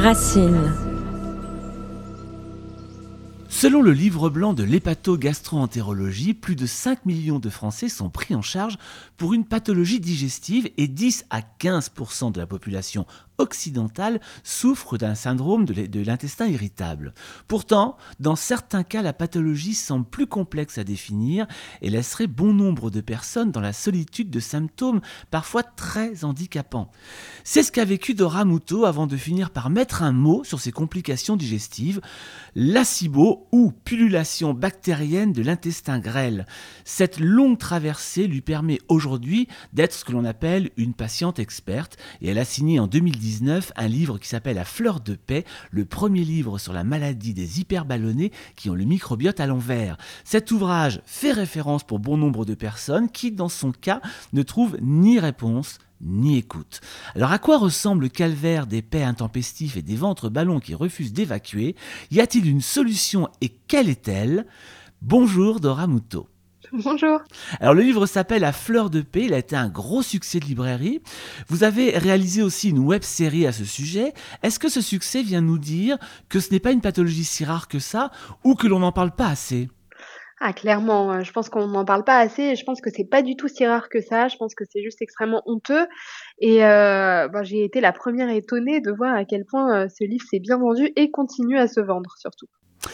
Racine. Selon le livre blanc de l'hépato-gastroentérologie, plus de 5 millions de Français sont pris en charge pour une pathologie digestive et 10 à 15% de la population occidentale souffre d'un syndrome de l'intestin irritable. Pourtant, dans certains cas, la pathologie semble plus complexe à définir et laisserait bon nombre de personnes dans la solitude de symptômes parfois très handicapants. C'est ce qu'a vécu Dora Muto avant de finir par mettre un mot sur ses complications digestives, l'acibo ou pullulation bactérienne de l'intestin grêle. Cette longue traversée lui permet aujourd'hui d'être ce que l'on appelle une patiente experte et elle a signé en 2019 un livre qui s'appelle La fleur de paix, le premier livre sur la maladie des hyperballonnés qui ont le microbiote à l'envers. Cet ouvrage fait référence pour bon nombre de personnes qui, dans son cas, ne trouvent ni réponse ni écoute. Alors à quoi ressemble le calvaire des paix intempestifs et des ventres ballons qui refusent d'évacuer? Y a-t-il une solution et quelle est-elle? Bonjour Dora Muto. Bonjour. Alors le livre s'appelle La fleur de paix, il a été un gros succès de librairie. Vous avez réalisé aussi une web série à ce sujet. Est-ce que ce succès vient nous dire que ce n'est pas une pathologie si rare que ça ou que l'on n'en parle pas assez? Ah clairement, je pense qu'on n'en parle pas assez et je pense que c'est pas du tout si rare que ça. Je pense que c'est juste extrêmement honteux et euh, bah, j'ai été la première étonnée de voir à quel point, ce livre s'est bien vendu et continue à se vendre surtout.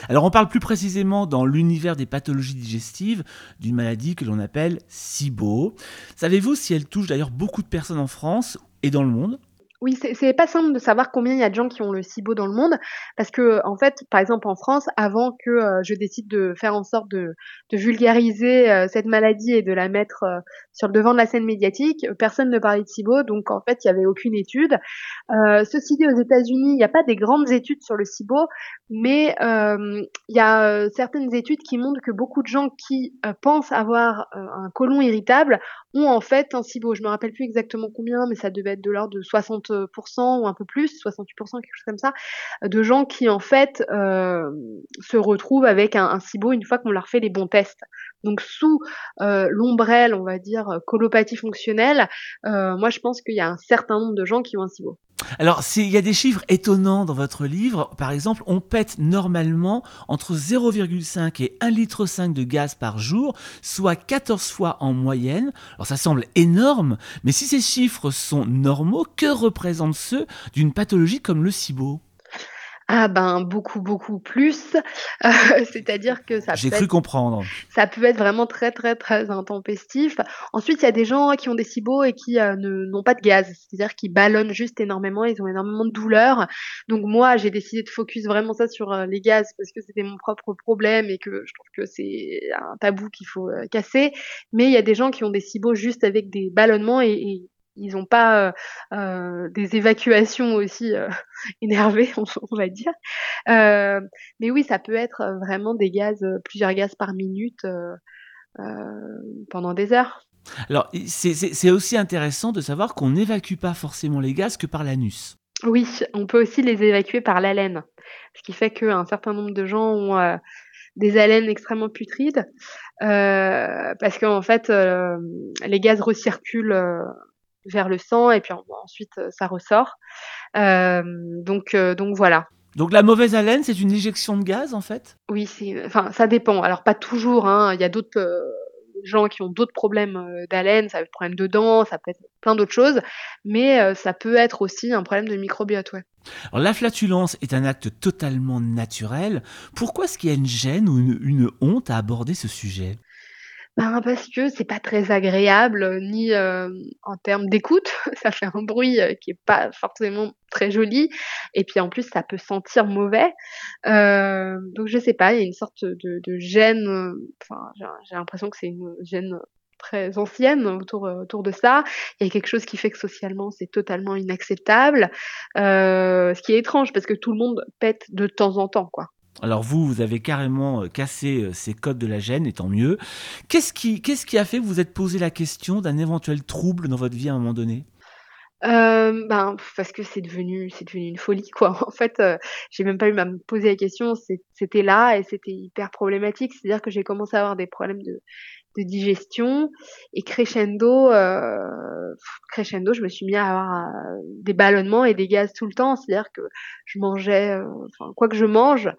Alors on parle plus précisément dans l'univers des pathologies digestives d'une maladie que l'on appelle SIBO. Savez-vous si elle touche d'ailleurs beaucoup de personnes en France et dans le monde? Oui, c'est pas simple de savoir combien il y a de gens qui ont le SIBO dans le monde, parce que en fait, par exemple en France, avant que euh, je décide de faire en sorte de, vulgariser euh, cette maladie et de la mettre euh, sur le devant de la scène médiatique, personne ne parlait de SIBO, donc en fait, il y avait aucune étude. ceci dit, aux États-Unis, il n'y a pas des grandes études sur le SIBO, mais il y a certaines études qui montrent que beaucoup de gens qui pensent avoir un côlon irritable ont en fait un SIBO. Je me rappelle plus exactement combien, mais ça devait être de l'ordre de 60% ou un peu plus, 68%, quelque chose comme ça, de gens qui en fait euh, se retrouvent avec un, un SIBO une fois qu'on leur fait les bons tests. Donc sous euh, l'ombrelle, on va dire, colopathie fonctionnelle, euh, moi je pense qu'il y a un certain nombre de gens qui ont un SIBO. Alors, il y a des chiffres étonnants dans votre livre. Par exemple, on pète normalement entre 0,5 et 1,5 litre de gaz par jour, soit 14 fois en moyenne. Alors, ça semble énorme, mais si ces chiffres sont normaux, que représentent ceux d'une pathologie comme le SIBO? Ah ben beaucoup beaucoup plus, euh, c'est-à-dire que ça J'ai cru comprendre. ça peut être vraiment très très très intempestif. Ensuite, il y a des gens qui ont des SIBO et qui euh, n'ont pas de gaz, c'est-à-dire qu'ils ballonnent juste énormément, ils ont énormément de douleur. Donc moi, j'ai décidé de focus vraiment ça sur euh, les gaz parce que c'était mon propre problème et que je trouve que c'est un tabou qu'il faut casser. Mais il y a des gens qui ont des SIBO juste avec des ballonnements et ils n'ont pas euh, des évacuations aussi euh, énervées, on, va dire. Euh, mais oui, ça peut être vraiment des gaz, plusieurs gaz par minute pendant des heures. Alors, c'est aussi intéressant de savoir qu'on n'évacue pas forcément les gaz que par l'anus. Oui, on peut aussi les évacuer par l'haleine, ce qui fait qu'un certain nombre de gens ont des haleines extrêmement putrides, parce qu'en fait, les gaz recirculent vers le sang et puis ensuite euh, ça ressort. Euh, donc, euh, donc voilà. Donc la mauvaise haleine, c'est une éjection de gaz en fait? Oui, enfin ça dépend. Alors pas toujours. Hein. Il y a d'autres gens qui ont d'autres problèmes d'haleine, ça peut être problème de dents, ça peut être plein d'autres choses, mais ça peut être aussi un problème de microbiote. Ouais. Alors la flatulence est un acte totalement naturel. Pourquoi est-ce qu'il y a une gêne ou une honte à aborder ce sujet? Ben, parce que c'est pas très agréable, ni, en termes d'écoute. Ça fait un bruit, qui est pas forcément très joli et puis en plus ça peut sentir mauvais. donc je sais pas, il y a une sorte de de gêne, enfin j'ai l'impression que c'est une gêne très ancienne autour, autour de ça. Il y a quelque chose qui fait que socialement c'est totalement inacceptable, ce qui est étrange parce que tout le monde pète de temps en temps, quoi. Alors vous, vous avez carrément euh, cassé euh, ces codes de la gêne, et tant mieux. Qu'est-ce qui, qu'est-ce qui a fait que vous êtes posé la question d'un éventuel trouble dans votre vie à un moment donné? Euh, ben, parce que c'est devenu c'est devenu une folie, quoi. En fait, j'ai même pas eu à me poser la question, c'était là et c'était hyper problématique. C'est-à-dire que j'ai commencé à avoir des problèmes de de digestion et crescendo, euh, crescendo, je me suis mis à avoir euh, des ballonnements et des gaz tout le temps. C'est-à-dire que je mangeais, euh, quoi que je mange,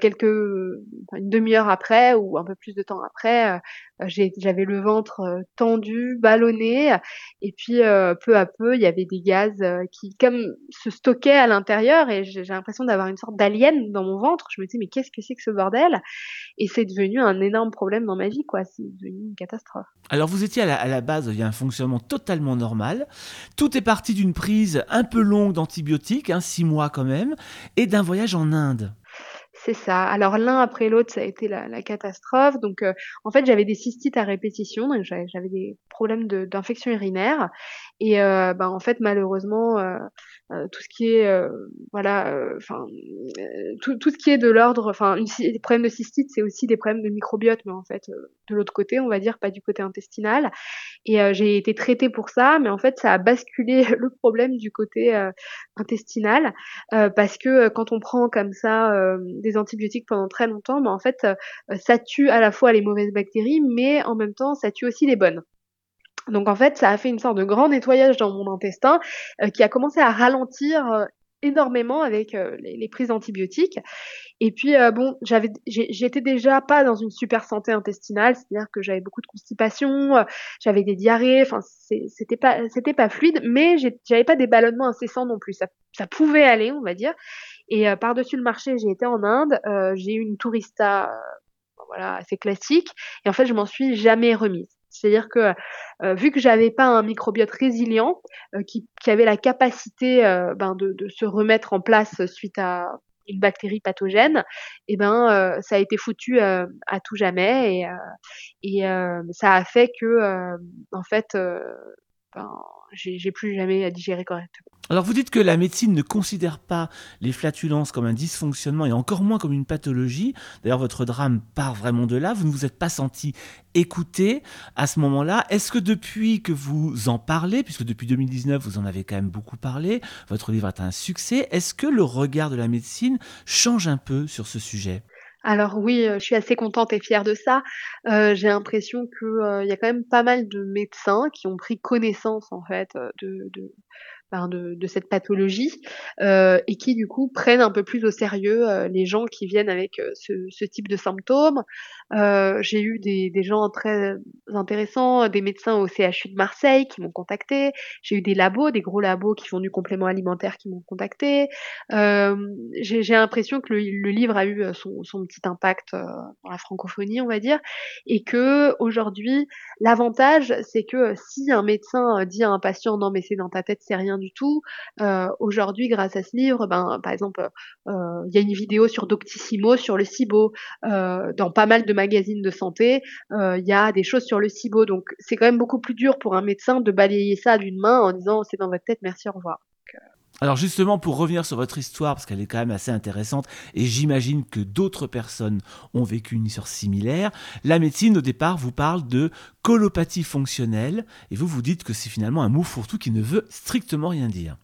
quelques, une demi-heure après ou un peu plus de temps après, j'avais le ventre tendu, ballonné, et puis peu à peu, il y avait des gaz qui, comme se stockaient à l'intérieur, et j'ai l'impression d'avoir une sorte d'alien dans mon ventre. Je me disais mais qu'est-ce que c'est que ce bordel? Et c'est devenu un énorme problème dans ma vie, quoi. Une catastrophe. Alors vous étiez à la, à la base, il y a un fonctionnement totalement normal. Tout est parti d'une prise un peu longue d'antibiotiques, hein, six mois quand même, et d'un voyage en Inde. C'est ça. Alors l'un après l'autre, ça a été la, la catastrophe. Donc euh, en fait, j'avais des cystites à répétition, donc j'avais des problèmes d'infection urinaire. Et euh, ben, en fait, malheureusement, euh, euh tout ce qui est euh, voilà, euh, enfin tout, tout, ce qui est de l'ordre, enfin des problèmes de cystite, c'est aussi des problèmes de microbiote, mais en fait de l'autre côté, on va dire, pas du côté intestinal. Et j'ai été traitée pour ça, mais en fait, ça a basculé le problème du côté intestinal parce que quand on prend comme ça des antibiotiques pendant très longtemps, ben, en fait, ça tue à la fois les mauvaises bactéries, mais en même temps, ça tue aussi les bonnes. Donc en fait, ça a fait une sorte de grand nettoyage dans mon intestin euh, qui a commencé à ralentir euh, énormément avec euh, les, prises d'antibiotiques. Et puis bon, j'avais, j'étais déjà pas dans une super santé intestinale, c'est-à-dire que j'avais beaucoup de constipation, j'avais des diarrhées, enfin c'était pas c'était pas fluide, mais j'avais pas des ballonnements incessants non plus. Ça, ça pouvait aller, on va dire. Et par dessus le marché, j'ai été en Inde, j'ai eu une tourista voilà assez classique, et en fait je m'en suis jamais remise. C'est-à-dire que euh, vu que j'avais pas un microbiote résilient euh, qui, avait la capacité euh, ben de, se remettre en place suite à une bactérie pathogène, eh ben ça a été foutu à tout jamais et ça a fait que en fait j'ai plus jamais à digérer correctement. Alors vous dites que la médecine ne considère pas les flatulences comme un dysfonctionnement et encore moins comme une pathologie. D'ailleurs votre drame part vraiment de là. Vous ne vous êtes pas senti écouté à ce moment-là. Est-ce que depuis que vous en parlez, puisque depuis 2019 vous en avez quand même beaucoup parlé, votre livre est un succès, est-ce que le regard de la médecine change un peu sur ce sujet? Alors oui, je suis assez contente et fière de ça. j'ai l'impression qu'il y a quand même pas mal de médecins qui ont pris connaissance en fait, de de, cette pathologie euh, et qui du coup prennent un peu plus au sérieux euh, les gens qui viennent avec euh, ce, type de symptômes. J'ai eu des, gens très intéressants, des médecins au CHU de Marseille qui m'ont contacté. J'ai eu des labos, des gros labos qui font du complément alimentaire qui m'ont contacté. J'ai l'impression que le, livre a eu son, son petit impact dans la francophonie, on va dire, et que aujourd'hui l'avantage c'est que si un médecin dit à un patient non mais c'est dans ta tête c'est rien du tout. Euh, aujourd'hui, grâce à ce livre, ben, par exemple, euh, il y a une vidéo sur Doctissimo, sur le SIBO. Euh, dans pas mal de magazines de santé, il y a des choses sur le SIBO. Donc, c'est quand même beaucoup plus dur pour un médecin de balayer ça d'une main en disant c'est dans votre tête, merci, au revoir. Alors justement, pour revenir sur votre histoire, parce qu'elle est quand même assez intéressante, et j'imagine que d'autres personnes ont vécu une histoire similaire, la médecine au départ vous parle de colopathie fonctionnelle, et vous vous dites que c'est finalement un mot fourre-tout qui ne veut strictement rien dire.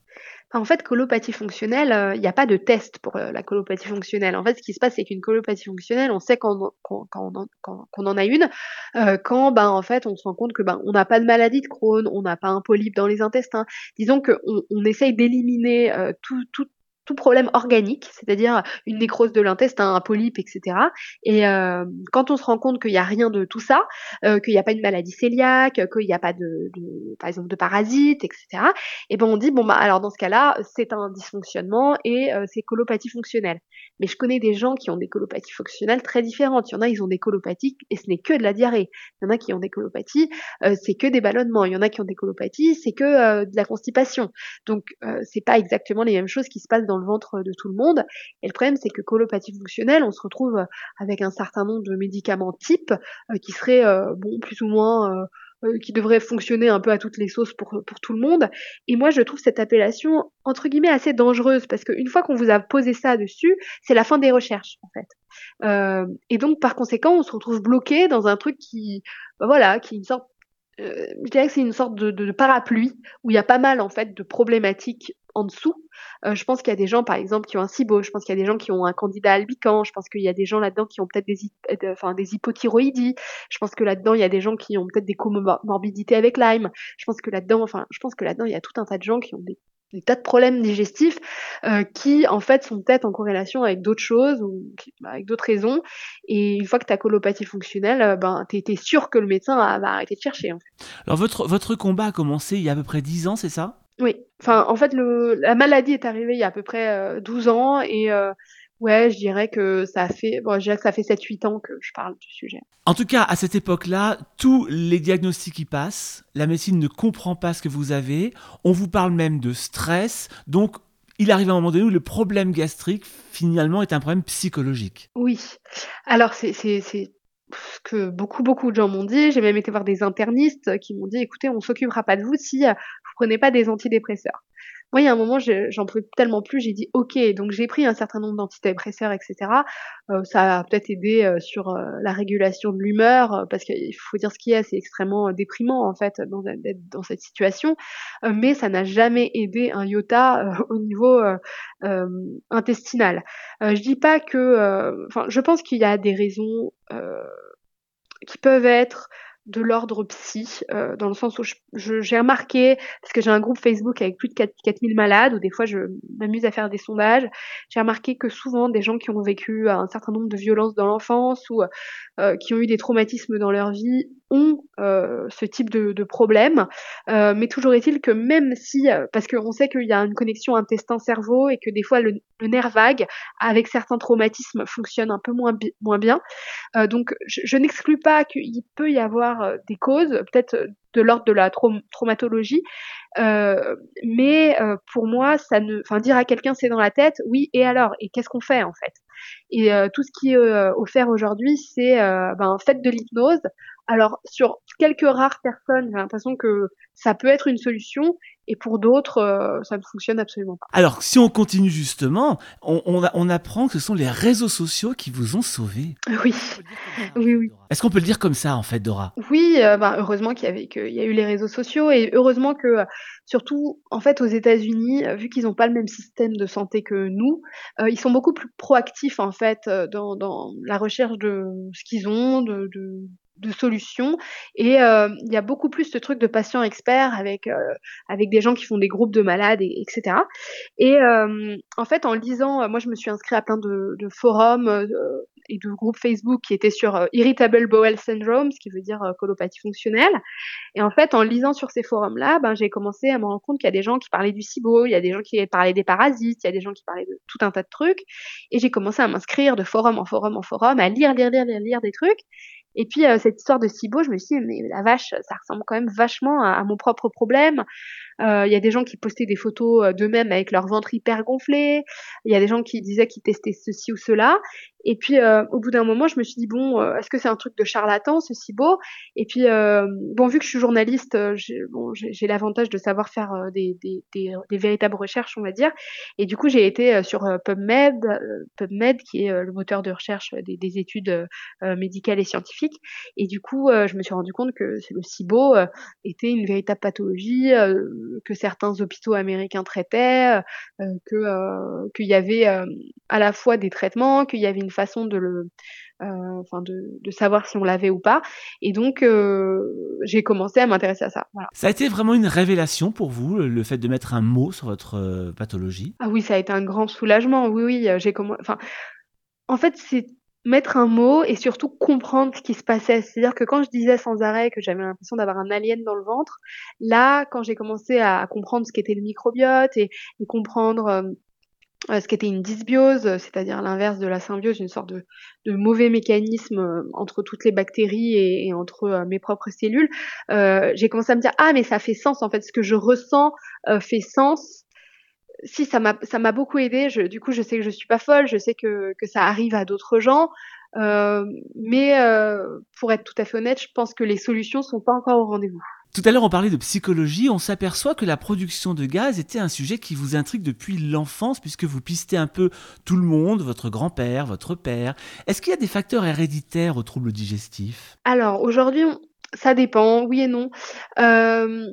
En fait, colopathie fonctionnelle, euh, il n'y a pas de test pour euh, la colopathie fonctionnelle. En fait, ce qui se passe, c'est qu'une colopathie fonctionnelle, on sait qu'on en a une euh, quand, ben, en fait, on se rend compte que ben, on n'a pas de maladie de Crohn, on n'a pas un polype dans les intestins. Disons qu'on on essaye d'éliminer tout, tout, tout problème organique, c'est-à-dire une nécrose de l'intestin, un polype, etc. Et euh, quand on se rend compte qu'il n'y a rien de tout ça, euh, qu'il n'y a pas une maladie cœliaque, qu'il n'y a pas de, de, par exemple, de parasites, etc. Et ben on dit bon bah alors dans ce cas-là, c'est un dysfonctionnement et euh, c'est colopathie fonctionnelle. Mais je connais des gens qui ont des colopathies fonctionnelles très différentes. Il y en a, ils ont des colopathies et ce n'est que de la diarrhée. Il y en a qui ont des colopathies, euh, c'est que des ballonnements. Il y en a qui ont des colopathies, c'est que euh, de la constipation. Donc c'est pas exactement les mêmes choses qui se passent dans le ventre de tout le monde. Et le problème, c'est que colopathie fonctionnelle, on se retrouve avec un certain nombre de médicaments types euh, qui seraient euh, bon plus ou moins euh, qui devraient fonctionner un peu à toutes les sauces pour, pour tout le monde. Et moi, je trouve cette appellation, entre guillemets, assez dangereuse, parce qu'une fois qu'on vous a posé ça dessus, c'est la fin des recherches, en fait. et donc, par conséquent, on se retrouve bloqué dans un truc qui, bah voilà, qui est une sorte, je dirais que c'est une sorte de, de parapluie, où il y a pas mal, en fait, de problématiques en dessous. je pense qu'il y a des gens, par exemple, qui ont un SIBO. Je pense qu'il y a des gens qui ont un candidat albican. Je pense qu'il y a des gens là-dedans qui ont peut-être des, enfin, des hypothyroïdies. Je pense que là-dedans, il y a des gens qui ont peut-être des comorbidités avec Lyme. Je pense que là-dedans, enfin, je pense que là-dedans, il y a tout un tas de gens qui ont des tas de problèmes digestifs euh, qui en fait sont peut-être en corrélation avec d'autres choses ou bah, avec d'autres raisons et une fois que ta colopathie fonctionnelle euh, ben t'es es sûr que le médecin va, arrêter de chercher. Alors votre votre combat a commencé il y a à peu près 10 ans c'est ça? Oui, enfin en fait le la maladie est arrivée il y a à peu près euh, 12 ans et euh, Ouais, je dirais que ça fait, bon, je dirais que ça fait 7-8 ans que je parle du sujet. En tout cas, à cette époque-là, tous les diagnostics y passent, la médecine ne comprend pas ce que vous avez, on vous parle même de stress, donc il arrive à un moment donné où le problème gastrique, finalement, est un problème psychologique. Oui, alors c'est ce que beaucoup, beaucoup de gens m'ont dit. J'ai même été voir des internistes qui m'ont dit, écoutez, on s'occupera pas de vous si prenez pas des antidépresseurs. Moi, il y a un moment, j'en pouvais tellement plus, j'ai dit OK, donc j'ai pris un certain nombre d'antidépresseurs, etc. Euh, ça a peut-être aidé euh, sur euh, la régulation de l'humeur, parce qu'il faut dire ce qu'il y a, c'est extrêmement déprimant en fait d'être dans cette situation, mais ça n'a jamais aidé un iota au niveau intestinal. je dis pas que, enfin, je pense qu'il y a des raisons qui peuvent être de l'ordre psy, euh, dans le sens où j'ai remarqué, parce que j'ai un groupe Facebook avec plus de 4, 4000 malades, où des fois je m'amuse à faire des sondages, j'ai remarqué que souvent des gens qui ont vécu un certain nombre de violences dans l'enfance ou euh, qui ont eu des traumatismes dans leur vie ont euh, ce type de, de problème. Euh, mais toujours est-il que même si, euh, parce qu'on sait qu'il y a une connexion intestin-cerveau et que des fois le, nerf vague avec certains traumatismes fonctionne un peu moins, bien. Euh, donc je, je n'exclus pas qu'il peut y avoir des causes, peut-être de l'ordre de la traumatologie, mais pour moi, ça ne, enfin dire à quelqu'un c'est dans la tête, oui. Et alors? Et qu'est-ce qu'on fait en fait? Et tout ce qui est offert aujourd'hui, c'est ben faites de l'hypnose. Alors sur quelques rares personnes, j'ai l'impression que ça peut être une solution, et pour d'autres, euh, ça ne fonctionne absolument pas. Alors, si on continue justement, on, on, apprend que ce sont les réseaux sociaux qui vous ont sauvé. Oui, oui, oui. Est-ce qu'on peut le dire comme ça, en fait, Dora? Oui, euh, bah, heureusement qu'il y, avait, qu'il y a eu les réseaux sociaux et heureusement que, surtout, en fait, aux États-Unis, vu qu'ils n'ont pas le même système de santé que nous, euh, ils sont beaucoup plus proactifs, en fait, dans, dans la recherche de ce qu'ils ont, de, de de solutions. Et euh, il y a beaucoup plus ce truc de patients experts avec euh, avec des gens qui font des groupes de malades et, etc et euh, en fait en lisant moi je me suis inscrite à plein de, forums et de groupes Facebook qui étaient sur irritable bowel syndrome ce qui veut dire colopathie fonctionnelle. Et en fait en lisant sur ces forums là ben j'ai commencé à me rendre compte qu'il y a des gens qui parlaient du SIBO il y a des gens qui parlaient des parasites il y a des gens qui parlaient de tout un tas de trucs. Et j'ai commencé à m'inscrire de forum en forum en forum à lire lire lire lire lire des trucs et puis euh, cette histoire de Cibo, je me suis dit, mais la vache, ça ressemble quand même vachement à, mon propre problème. Euh, il y a des gens qui postaient des photos euh, d'eux-mêmes avec leur ventre hyper gonflé. Il y a des gens qui disaient qu'ils testaient ceci ou cela. Et puis, euh, au bout d'un moment, je me suis dit, bon, euh, est-ce que c'est un truc de charlatan, ce beau? Et puis, euh, bon, vu que je suis journaliste, j'ai bon, l'avantage de savoir faire des, des, des, des, véritables recherches, on va dire. Et du coup, j'ai été sur PubMed, PubMed, qui est le moteur de recherche des, des études médicales et scientifiques. Et du coup, je me suis rendu compte que le SIBO était une véritable pathologie que certains hôpitaux américains traitaient, que qu'il y avait à la fois des traitements, qu'il y avait une façon de le, euh, enfin de, de, savoir si on l'avait ou pas. Et donc euh, j'ai commencé à m'intéresser à ça. Voilà. Ça a été vraiment une révélation pour vous, le fait de mettre un mot sur votre euh, pathologie? Ah oui, ça a été un grand soulagement. Oui, oui, j'ai commencé. Enfin, en fait, c'est mettre un mot et surtout comprendre ce qui se passait. C'est-à-dire que quand je disais sans arrêt que j'avais l'impression d'avoir un alien dans le ventre, là, quand j'ai commencé à comprendre ce qu'était le microbiote et, et comprendre euh, ce qui était une dysbiose, euh, c'est-à-dire l'inverse de la symbiose, une sorte de, de, mauvais mécanisme euh, entre toutes les bactéries et, et entre mes propres cellules, euh, j'ai commencé à me dire ah mais ça fait sens en fait, ce que je ressens fait sens. Si ça m'a ça m'a beaucoup aidé. Du coup, je sais que je suis pas folle, je sais que que ça arrive à d'autres gens, mais pour être tout à fait honnête, je pense que les solutions sont pas encore au rendez-vous. Tout à l'heure, on parlait de psychologie. On s'aperçoit que la production de gaz était un sujet qui vous intrigue depuis l'enfance, puisque vous pistez un peu tout le monde, votre grand-père, votre père. Est-ce qu'il y a des facteurs héréditaires aux troubles digestifs? Alors, aujourd'hui, ça dépend, oui et non. Euh,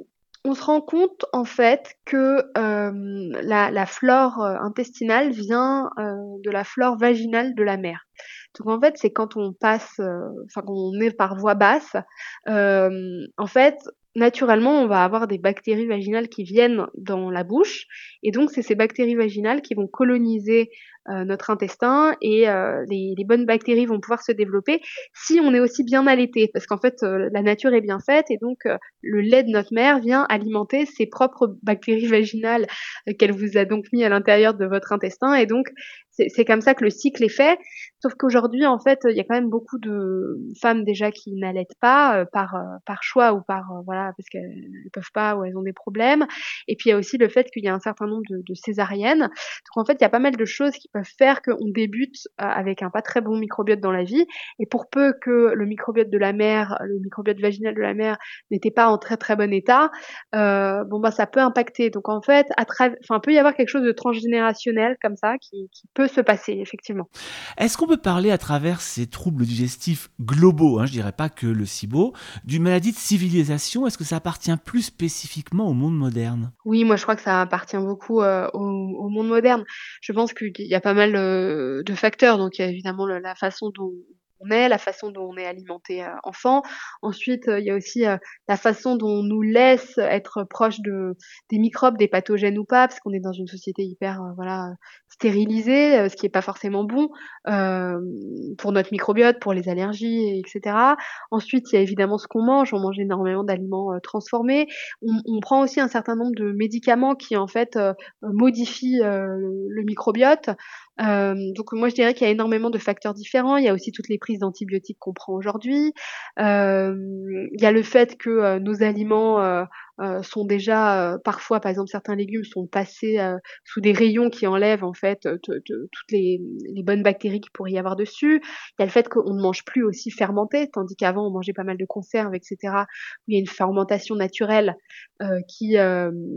on se rend compte en fait que la, la, flore intestinale vient de la flore vaginale de la mère. Donc en fait, c'est quand on passe, enfin quand on est par voie basse, en fait, naturellement, on va avoir des bactéries vaginales qui viennent dans la bouche, et donc c'est ces bactéries vaginales qui vont coloniser euh, notre intestin et euh, les, les, bonnes bactéries vont pouvoir se développer si on est aussi bien allaité, parce qu'en fait euh, la nature est bien faite et donc le lait de notre mère vient alimenter ses propres bactéries vaginales qu'elle vous a donc mis à l'intérieur de votre intestin. Et donc c'est comme ça que le cycle est fait. Sauf qu'aujourd'hui, en fait, il y a quand même beaucoup de femmes déjà qui n'allaitent pas par par choix ou par voilà parce qu'elles ne peuvent pas ou elles ont des problèmes. Et puis il y a aussi le fait qu'il y a un certain nombre de, de césariennes. Donc en fait, il y a pas mal de choses qui peuvent faire qu'on débute euh, avec un pas très bon microbiote dans la vie. Et pour peu que le microbiote de la mère, le microbiote vaginal de la mère n'était pas en très très bon état, euh, bon bah ça peut impacter. Donc en fait, à enfin peut y avoir quelque chose de transgénérationnel comme ça qui, peut se passer effectivement. Est-ce qu'on peut parler à travers ces troubles digestifs globaux, hein, je dirais pas que le SIBO, d'une maladie de civilisation? Est-ce que ça appartient plus spécifiquement au monde moderne? Oui, moi je crois que ça appartient beaucoup euh, au, au, monde moderne. Je pense qu'il y a pas mal euh, de facteurs. Donc il y a évidemment la façon dont est, la façon dont on est alimenté euh, enfant. Ensuite, euh, il y a aussi euh, la façon dont on nous laisse être proche de des microbes, des pathogènes ou pas, parce qu'on est dans une société hyper voilà stérilisée, ce qui est pas forcément bon pour notre microbiote, pour les allergies, etc. Ensuite, il y a évidemment ce qu'on mange. On mange énormément d'aliments transformés. On, on, prend aussi un certain nombre de médicaments qui en fait modifient le microbiote. Donc moi, je dirais qu'il y a énormément de facteurs différents. Il y a aussi toutes les prises d'antibiotiques qu'on prend aujourd'hui. Il y a le fait que nos aliments euh, sont déjà euh, parfois, par exemple, certains légumes sont passés euh, sous des rayons qui enlèvent en fait toutes les, les, bonnes bactéries qui pourrait y avoir dessus. Il y a le fait qu'on ne mange plus aussi fermenté, tandis qu'avant on mangeait pas mal de conserves, etc. Où il y a une fermentation naturelle qui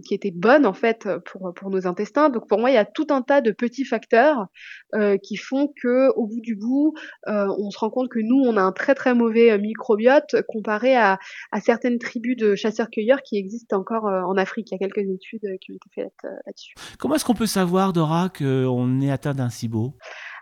qui était bonne en fait pour pour nos intestins. Donc pour moi, il y a tout un tas de petits facteurs qui font que au bout du bout, on se rend compte que nous, on a un très très mauvais microbiote comparé à, à certaines tribus de chasseurs-cueilleurs qui existe encore euh, en Afrique. Il y a quelques études euh, qui ont été faites euh, là-dessus. Comment est-ce qu'on peut savoir, Dora, qu'on est atteint d'un SIBO?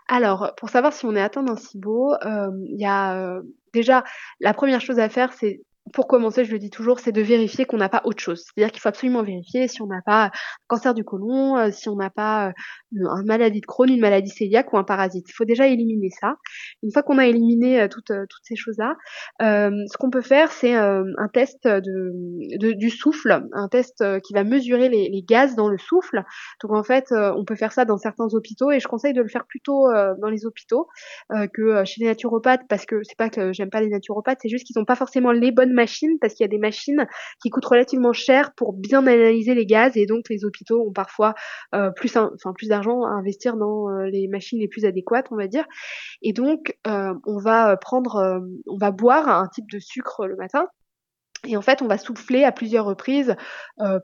Alors, pour savoir si on est atteint d'un SIBO, il y a déjà la première chose à faire, c'est pour commencer, je le dis toujours, c'est de vérifier qu'on n'a pas autre chose. C'est-à-dire qu'il faut absolument vérifier si on n'a pas un cancer du côlon, euh, si on n'a pas euh, une maladie de Crohn, une maladie cœliaque ou un parasite. Il faut déjà éliminer ça. Une fois qu'on a éliminé euh, toutes, toutes ces choses-là, ce qu'on peut faire, c'est un test de, du souffle, un test qui va mesurer les, les, gaz dans le souffle. Donc en fait, on peut faire ça dans certains hôpitaux et je conseille de le faire plutôt dans les hôpitaux que chez les naturopathes parce que c'est pas que j'aime pas les naturopathes, c'est juste qu'ils n'ont pas forcément les bonnes machines parce qu'il y a des machines qui coûtent relativement cher pour bien analyser les gaz et donc les hôpitaux ont parfois euh, plus, d'argent à investir dans euh, les machines les plus adéquates, on va dire. Et donc euh, on va prendre, on va boire un type de sucre le matin et en fait, on va souffler à plusieurs reprises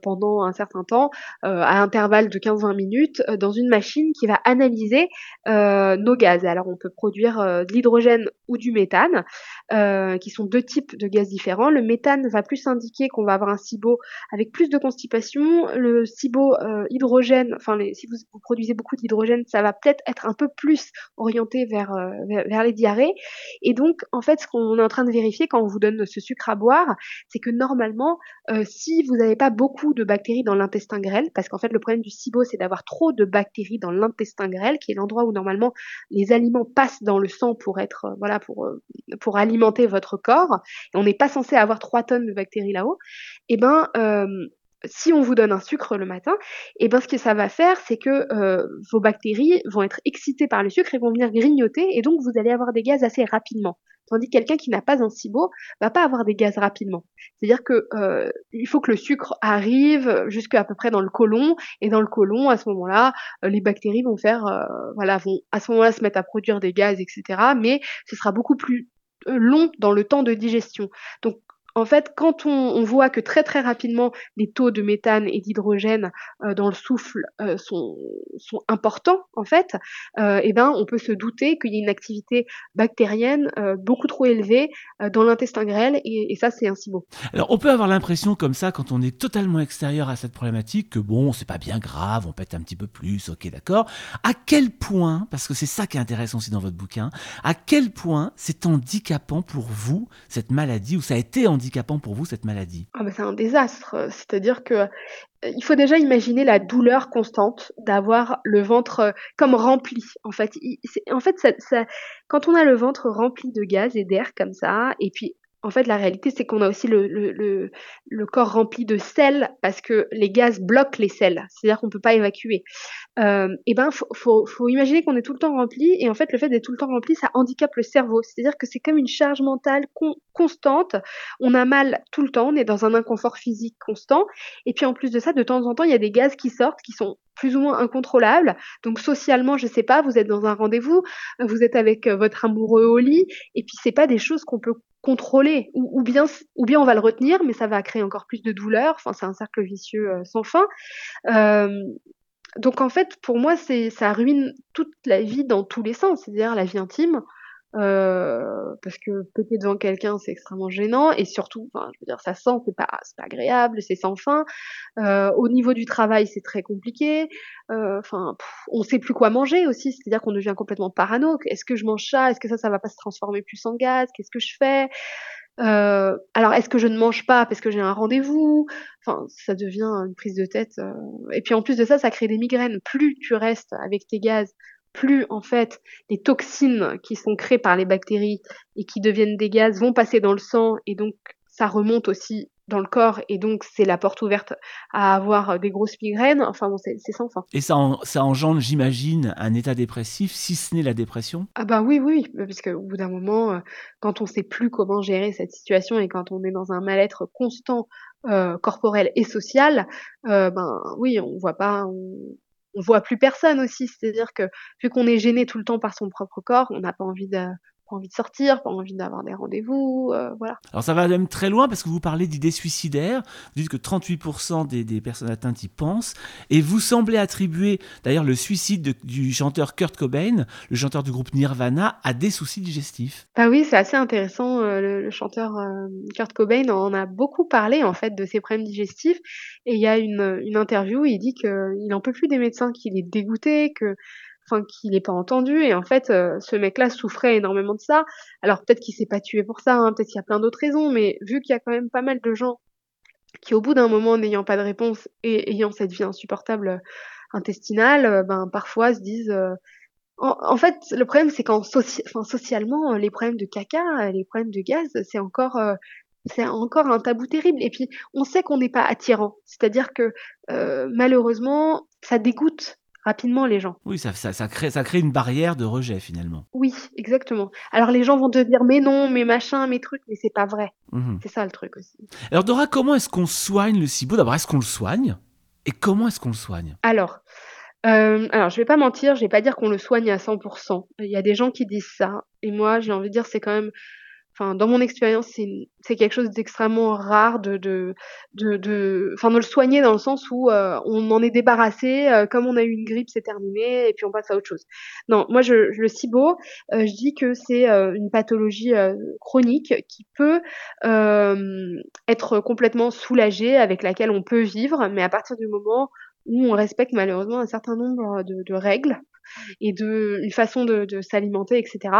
pendant un certain temps, à intervalles de 15-20 minutes, dans une machine qui va analyser nos gaz. Alors, on peut produire de l'hydrogène ou du méthane, qui sont deux types de gaz différents. Le méthane va plus indiquer qu'on va avoir un SIBO avec plus de constipation. Le SIBO hydrogène, enfin, si vous, produisez beaucoup d'hydrogène, ça va peut-être être un peu plus orienté vers, vers, vers les diarrhées. Et donc, en fait, ce qu'on est en train de vérifier quand on vous donne ce sucre à boire, c'est que normalement, euh, si vous n'avez pas beaucoup de bactéries dans l'intestin grêle, parce qu'en fait le problème du SIBO c'est d'avoir trop de bactéries dans l'intestin grêle, qui est l'endroit où normalement les aliments passent dans le sang pour être euh, voilà pour euh, pour alimenter votre corps, et on n'est pas censé avoir 3 tonnes de bactéries là-haut, et eh ben si on vous donne un sucre le matin, et eh ben ce que ça va faire, c'est que vos bactéries vont être excitées par le sucre et vont venir grignoter, et donc vous allez avoir des gaz assez rapidement. Tandis que quelqu'un qui n'a pas un SIBO va pas avoir des gaz rapidement. C'est-à-dire que euh, il faut que le sucre arrive jusqu'à à peu près dans le côlon et dans le côlon à ce moment-là, euh, les bactéries vont faire euh, voilà vont à ce moment-là se mettre à produire des gaz etc. Mais ce sera beaucoup plus long dans le temps de digestion. En fait, quand on, voit que très très rapidement les taux de méthane et d'hydrogène euh, dans le souffle euh, sont, importants, en fait, euh, eh ben, on peut se douter qu'il y a une activité bactérienne beaucoup trop élevée dans l'intestin grêle, et, ça, c'est un SIBO. Alors, on peut avoir l'impression comme ça, quand on est totalement extérieur à cette problématique, que bon, c'est pas bien grave, on pète un petit peu plus, ok, d'accord. À quel point, parce que c'est ça qui est intéressant aussi dans votre bouquin, à quel point c'est handicapant pour vous cette maladie, ou ça a été handicapant pour vous cette maladie? Ah C'est un désastre. C'est-à-dire que euh, il faut déjà imaginer la douleur constante d'avoir le ventre euh, comme rempli. En fait, en fait ça, quand on a le ventre rempli de gaz et d'air comme ça, et puis en fait, la réalité, c'est qu'on a aussi le, le, le, corps rempli de sel parce que les gaz bloquent les sels, c'est-à-dire qu'on ne peut pas évacuer. Euh, et ben, faut, faut, faut imaginer qu'on est tout le temps rempli, et en fait, le fait d'être tout le temps rempli, ça handicape le cerveau. C'est-à-dire que c'est comme une charge mentale constante. On a mal tout le temps, on est dans un inconfort physique constant, et puis en plus de ça, de temps en temps, il y a des gaz qui sortent qui sont plus ou moins incontrôlables. Donc socialement, je sais pas, vous êtes dans un rendez-vous, vous êtes avec euh, votre amoureux au lit, et puis c'est pas des choses qu'on peut contrôler ou, bien ou bien on va le retenir mais ça va créer encore plus de douleur enfin c'est un cercle vicieux euh, sans fin euh, donc en fait pour moi c'est ça ruine toute la vie dans tous les sens c'est-à-dire la vie intime euh, parce que péter devant quelqu'un c'est extrêmement gênant et surtout, je veux dire, ça sent, c'est pas, pas agréable, c'est sans fin. Euh, au niveau du travail, c'est très compliqué. Euh, enfin, on sait plus quoi manger aussi, c'est-à-dire qu'on devient complètement parano. Est-ce que je mange ça? Est-ce que ça, ça va pas se transformer plus en gaz? Qu'est-ce que je fais? Euh, alors, est-ce que je ne mange pas parce que j'ai un rendez-vous? Enfin, ça devient une prise de tête. Euh. Et puis en plus de ça, ça crée des migraines. Plus tu restes avec tes gaz, plus en fait les toxines qui sont créées par les bactéries et qui deviennent des gaz vont passer dans le sang et donc ça remonte aussi dans le corps et donc c'est la porte ouverte à avoir des grosses migraines. Enfin bon, c'est sans fin. Et ça, ça engendre, j'imagine, un état dépressif, si ce n'est la dépression? Ah bah oui, oui, parce qu'au bout d'un moment, euh, quand on sait plus comment gérer cette situation et quand on est dans un mal-être constant euh, corporel et social, euh, ben oui, on voit pas, on voit plus personne aussi. C'est-à-dire que vu qu'on est gêné tout le temps par son propre corps, on n'a pas envie de envie de sortir, pas envie d'avoir des rendez-vous, euh, voilà. Alors ça va même très loin parce que vous parlez d'idées suicidaires, vous dites que 38% des, des, personnes atteintes y pensent, et vous semblez attribuer d'ailleurs le suicide du chanteur Kurt Cobain, le chanteur du groupe Nirvana, à des soucis digestifs. Ah oui, c'est assez intéressant, euh, le, chanteur euh, Kurt Cobain en a beaucoup parlé en fait de ses problèmes digestifs, et il y a une, une interview où il dit qu'il n'en peut plus des médecins, qu'il est dégoûté, que enfin qu'il n'est pas entendu et en fait euh, ce mec-là souffrait énormément de ça. Alors peut-être qu'il s'est pas tué pour ça, hein, peut-être qu'il y a plein d'autres raisons, mais vu qu'il y a quand même pas mal de gens qui au bout d'un moment n'ayant pas de réponse et ayant cette vie insupportable euh, intestinale, euh, ben parfois se disent en, fait, le problème, c'est qu'en enfin, socialement, les problèmes de caca, les problèmes de gaz, c'est encore, c'est encore un tabou terrible. Et puis, on sait qu'on n'est pas attirant. C'est-à-dire que malheureusement, ça dégoûte rapidement les gens. Oui, ça, ça, crée, ça crée une barrière de rejet finalement. Oui, exactement. Alors les gens vont te dire mais non, mais machin, mes trucs, mais c'est pas vrai. Mhm. C'est ça le truc aussi. Alors Dora, comment est-ce qu'on soigne le SIBO D'abord, est-ce qu'on le soigne? Et comment est-ce qu'on le soigne? Alors, euh, alors je vais pas mentir, je vais pas dire qu'on le soigne à 100%. Il y a des gens qui disent ça, et moi j'ai envie de dire c'est quand même enfin dans mon expérience c'est quelque chose d'extrêmement rare de de de de enfin de le soigner dans le sens où euh, on en est débarrassé euh, comme on a eu une grippe c'est terminé et puis on passe à autre chose. Non moi je, le SIBO euh, je dis que c'est une pathologie chronique qui peut être complètement soulagée avec laquelle on peut vivre mais à partir du moment où on respecte malheureusement un certain nombre de, de règles et de une façon de, de s'alimenter, etc.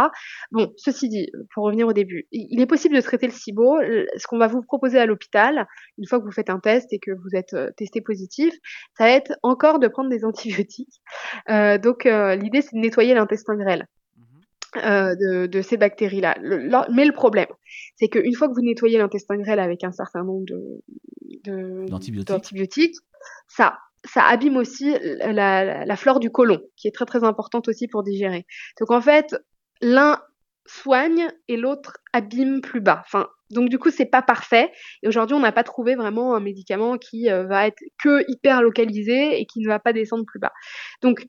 Bon, ceci dit, pour revenir au début, il est possible de traiter le SIBO. Ce qu'on va vous proposer à l'hôpital, une fois que vous faites un test et que vous êtes euh, testé positif, ça va être encore de prendre des antibiotiques. Euh, donc euh, l'idée c'est de nettoyer l'intestin grêle. Mhm. Euh, de, de, ces bactéries-là. mais le problème, c'est qu'une fois que vous nettoyez l'intestin grêle avec un certain nombre de, d'antibiotiques, ça ça abîme aussi la, la, flore du côlon, qui est très très importante aussi pour digérer. Donc en fait, l'un soigne et l'autre abîme plus bas. Donc du coup, c'est pas parfait. Et aujourd'hui, on n'a pas trouvé vraiment un médicament qui euh, va être que hyper localisé et qui ne va pas descendre plus bas. Donc,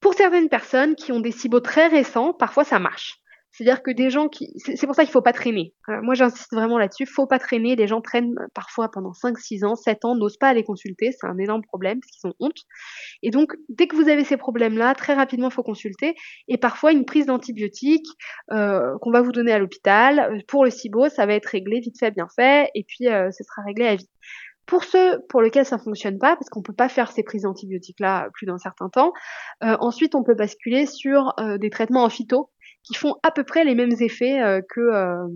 pour certaines personnes qui ont des SIBO très récents, parfois ça marche. C'est-à-dire que des gens qui... C'est pour ça qu'il faut pas traîner. Euh, moi, j'insiste vraiment là-dessus. faut pas traîner. Les gens traînent parfois pendant 5, 6 ans, 7 ans, n'osent pas aller consulter. C'est un énorme problème parce qu'ils ont honte. Et donc, dès que vous avez ces problèmes-là, très rapidement, il faut consulter. Et parfois, une prise d'antibiotiques euh, qu'on va vous donner à l'hôpital, euh, pour le SIBO, ça va être réglé vite fait, bien fait. Et puis, ce sera réglé à vie. Pour ceux pour lesquels ça fonctionne pas, parce qu'on peut pas faire ces prises d'antibiotiques-là plus d'un certain temps, ensuite on peut basculer sur des traitements en phyto qui font à peu près les mêmes effets euh, que, euh,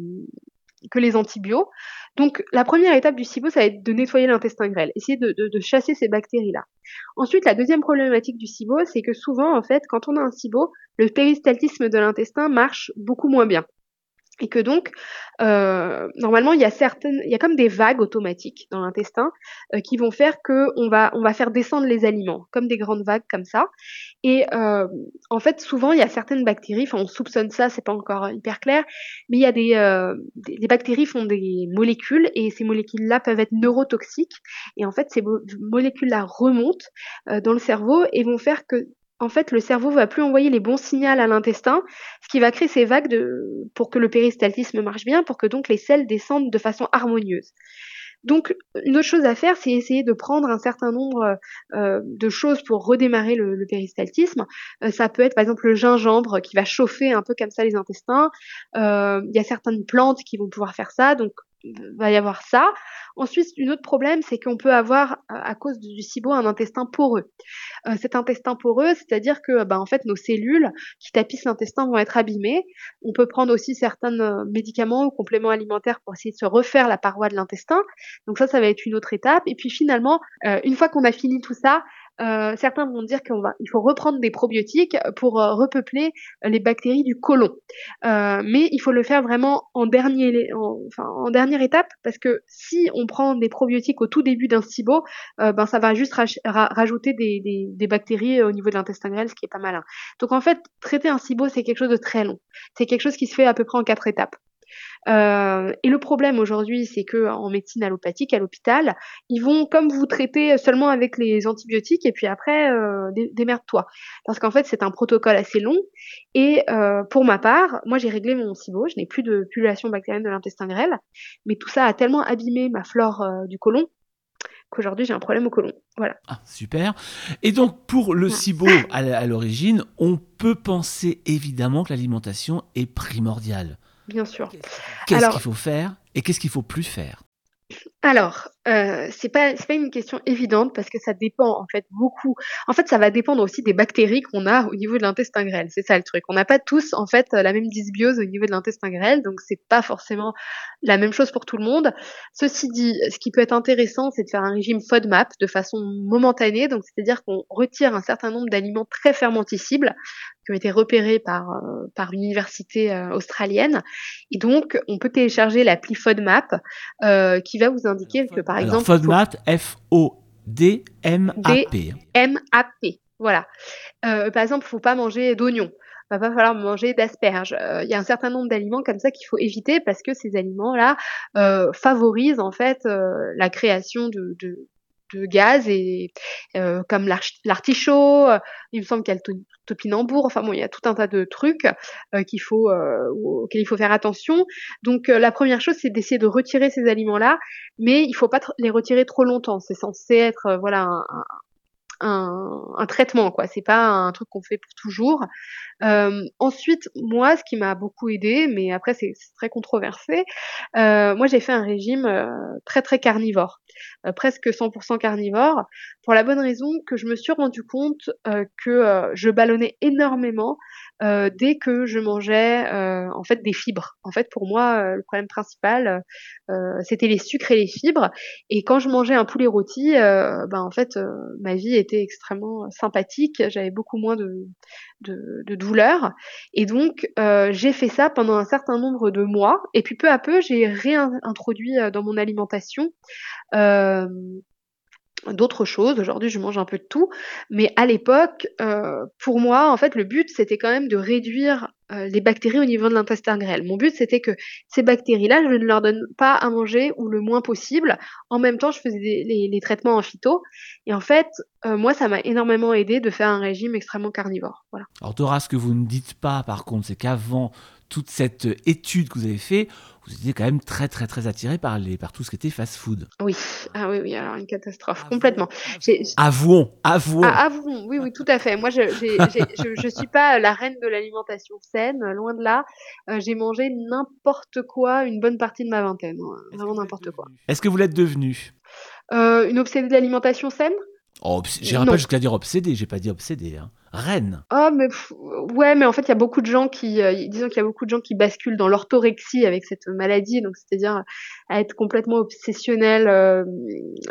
que les antibiotiques. Donc la première étape du SIBO, ça va être de nettoyer l'intestin grêle, essayer de, de, de chasser ces bactéries-là. Ensuite, la deuxième problématique du SIBO, c'est que souvent, en fait, quand on a un SIBO, le péristaltisme de l'intestin marche beaucoup moins bien et que donc euh, normalement il y a certaines il y a comme des vagues automatiques dans l'intestin euh, qui vont faire que on va on va faire descendre les aliments comme des grandes vagues comme ça. Et euh, en fait souvent il y a certaines bactéries enfin on soupçonne ça c'est pas encore hyper clair mais il y a des, euh, des les bactéries font des molécules et ces molécules là peuvent être neurotoxiques. Et en fait ces molécules là remontent euh, dans le cerveau et vont faire que en fait, le cerveau va plus envoyer les bons signaux à l'intestin, ce qui va créer ces vagues pour que le péristaltisme marche bien, pour que donc les selles descendent de façon harmonieuse. Donc, une autre chose à faire, c'est essayer de prendre un certain nombre euh, de choses pour redémarrer le, péristaltisme. Euh, ça peut être, par exemple, le gingembre qui va chauffer un peu comme ça les intestins. Euh, il y a certaines plantes qui vont pouvoir faire ça. Va y avoir ça. Ensuite, une autre problème, c'est qu'on peut avoir, à cause du SIBO, un intestin poreux. Euh, cet intestin poreux, c'est-à-dire que, bah, en fait, nos cellules qui tapissent l'intestin vont être abîmées. On peut prendre aussi certains euh, médicaments ou compléments alimentaires pour essayer de se refaire la paroi de l'intestin. Donc ça, ça va être une autre étape. Et puis finalement, euh, une fois qu'on a fini tout ça, euh, certains vont dire qu'il faut reprendre des probiotiques pour euh, repeupler les bactéries du côlon. Euh, mais il faut le faire vraiment en, dernier, enfin, en dernière étape parce que si on prend des probiotiques au tout début d'un SIBO, ben ça va juste rajouter des, des, des, bactéries au niveau de l'intestin grêle, ce qui est pas malin. Donc en fait, traiter un SIBO, c'est quelque chose de très long. C'est quelque chose qui se fait à peu près en quatre étapes. Euh, et le problème aujourd'hui, c'est que en médecine allopathique, à l'hôpital, ils vont comme vous traiter seulement avec les antibiotiques et puis après, euh, démerde-toi. Parce qu'en fait, c'est un protocole assez long. Et euh, pour ma part, moi, j'ai réglé mon SIBO, je n'ai plus de pullulation bactérienne de l'intestin grêle, mais tout ça a tellement abîmé ma flore euh, du côlon qu'aujourd'hui j'ai un problème au côlon. Voilà. Ah, super. Et donc pour le SIBO à l'origine, on peut penser évidemment que l'alimentation est primordiale. Bien sûr. Qu'est-ce qu'il faut faire et qu'est-ce qu'il faut plus faire? Alors, euh, c'est pas c'est pas une question évidente parce que ça dépend en fait beaucoup. En fait, ça va dépendre aussi des bactéries qu'on a au niveau de l'intestin grêle. C'est ça le truc. On n'a pas tous en fait la même dysbiose au niveau de l'intestin grêle, donc c'est pas forcément la même chose pour tout le monde. Ceci dit, ce qui peut être intéressant, c'est de faire un régime FODMAP de façon momentanée, donc c'est-à-dire qu'on retire un certain nombre d'aliments très fermenticibles qui ont été repérés par euh, par une université euh, australienne, et donc on peut télécharger l'appli FODMAP euh, qui va vous indiquer que par exemple FODMAP F O D M A P M A P voilà. par exemple, il faut pas manger d'oignons va pas falloir manger d'asperges. Il y a un certain nombre d'aliments comme ça qu'il faut éviter parce que ces aliments-là euh, favorisent en fait la création de, de, de gaz et euh, comme l'artichaut, euh, il me semble qu'il y a le topinambour, enfin bon, il y a tout un tas de trucs euh, qu'il faut auxquels il faut faire attention. Donc la première chose, c'est d'essayer de retirer ces aliments-là, mais il faut pas les retirer trop longtemps. C'est censé être voilà un, traitement, quoi. C'est pas un truc qu'on fait pour toujours. Euh, ensuite, moi, ce qui m'a beaucoup aidé, mais après c'est très controversé, euh, moi j'ai fait un régime euh, très très carnivore, euh, presque 100% carnivore, pour la bonne raison que je me suis rendu compte euh, que je ballonnais énormément dès que je mangeais en fait des fibres. En fait, pour moi, le problème principal, c'était les sucres et les fibres. Et quand je mangeais un poulet rôti, ben en fait, ma vie était extrêmement sympathique. J'avais beaucoup moins de, de, douleur. Et donc, euh, j'ai fait ça pendant un certain nombre de mois. Et puis, peu à peu, j'ai réintroduit euh, dans mon alimentation euh, d'autres choses. Aujourd'hui, je mange un peu de tout. Mais à l'époque, euh, pour moi, en fait, le but, c'était quand même de réduire euh, les bactéries au niveau de l'intestin grêle. Mon but, c'était que ces bactéries-là, je ne leur donne pas à manger ou le moins possible. En même temps, je faisais les, traitements en phyto. Et en fait, euh, moi, ça m'a énormément aidé de faire un régime extrêmement carnivore. Voilà. Alors, Dora, ce que vous ne dites pas, par contre, c'est qu'avant toute cette étude que vous avez fait, vous étiez quand même très très très attiré par, les, par tout ce qui était fast-food. Oui, ah oui, oui, alors une catastrophe, complètement. Avouons, avouons. Ah, avouons, oui, oui, tout à fait. Moi, je ne suis pas la reine de l'alimentation saine, loin de là. Euh, j'ai mangé n'importe quoi une bonne partie de ma vingtaine, hein, vraiment n'importe quoi. Est-ce que vous l'êtes devenu euh, Une obsédée de l'alimentation saine? Oh, J'irai pas jusqu'à dire obsédé, j'ai pas dit obsédé. Hein. Reine. Oh, mais ouais, mais en fait, il y a beaucoup de gens qui, euh, disons qu'il y a beaucoup de gens qui basculent dans l'orthorexie avec cette maladie, donc c'est-à-dire à être complètement obsessionnel, euh,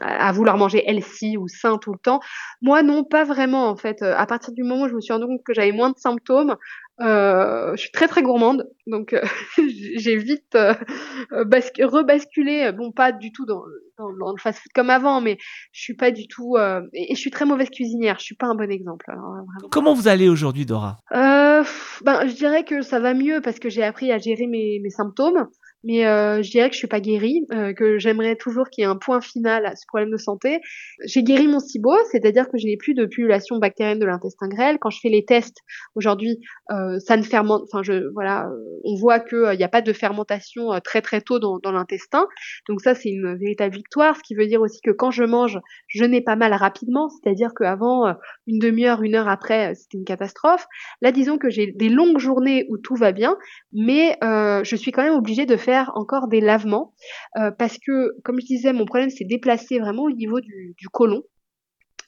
à vouloir manger healthy ou sain tout le temps. Moi, non, pas vraiment en fait. À partir du moment où je me suis rendu compte que j'avais moins de symptômes, euh, je suis très très gourmande, donc euh, j'ai vite euh, rebasculé, bon pas du tout dans, dans, le fast-food comme avant, mais je suis pas du tout, et, je suis très mauvaise cuisinière, je suis pas un bon exemple. Comment vous allez aujourd'hui, Dora? Ben, je dirais que ça va mieux parce que j'ai appris à gérer mes, mes symptômes mais euh, je dirais que je suis pas guérie, euh, que j'aimerais toujours qu'il y ait un point final à ce problème de santé. J'ai guéri mon SIBO, c'est-à-dire que je n'ai plus de pullulation bactérienne de l'intestin grêle. Quand je fais les tests aujourd'hui, euh, ça ne fermente, enfin je voilà, on voit que il n'y a pas de fermentation très très tôt dans, dans l'intestin. Donc ça c'est une véritable victoire, ce qui veut dire aussi que quand je mange, je n'ai pas mal rapidement, c'est-à-dire qu'avant une demi-heure, une heure après, c'était une catastrophe. Là disons que j'ai des longues journées où tout va bien, mais je suis quand même obligée de faire encore des lavements euh, parce que, comme je disais, mon problème s'est déplacé vraiment au niveau du, côlon.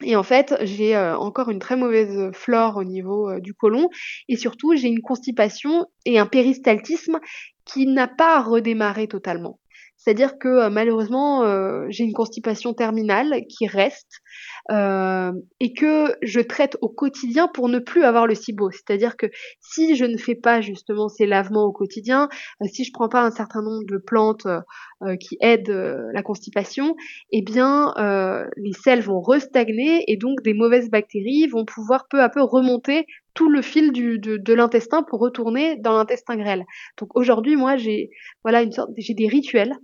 Et en fait, j'ai euh, encore une très mauvaise flore au niveau euh, du côlon et surtout, j'ai une constipation et un péristaltisme qui n'a pas redémarré totalement. C'est-à-dire que malheureusement, j'ai une constipation terminale qui reste euh, et que je traite au quotidien pour ne plus avoir le SIBO. C'est-à-dire que si je ne fais pas justement ces lavements au quotidien, si je prends pas un certain nombre de plantes qui aident la constipation, eh bien les selles vont restagner et donc des mauvaises bactéries vont pouvoir peu à peu remonter tout le fil de, de l'intestin pour retourner dans l'intestin grêle. Donc aujourd'hui, moi, j'ai voilà une sorte, j'ai des rituels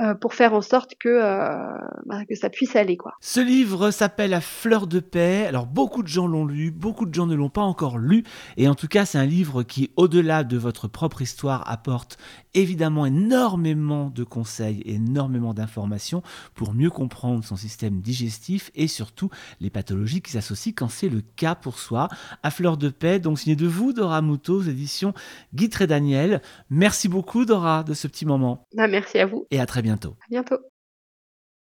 euh, pour faire en sorte que, euh, bah, que ça puisse aller. Quoi. Ce livre s'appelle À fleur de paix. Alors beaucoup de gens l'ont lu, beaucoup de gens ne l'ont pas encore lu. Et en tout cas, c'est un livre qui, au-delà de votre propre histoire, apporte évidemment énormément de conseils, énormément d'informations pour mieux comprendre son système digestif et surtout les pathologies qui s'associent quand c'est le cas pour soi. À fleur de paix, donc signé de vous, Dora Moutot, aux éditions Guy et Daniel. Merci beaucoup, Dora, de ce petit moment. Bah, merci à vous. Et à très bientôt. À bientôt.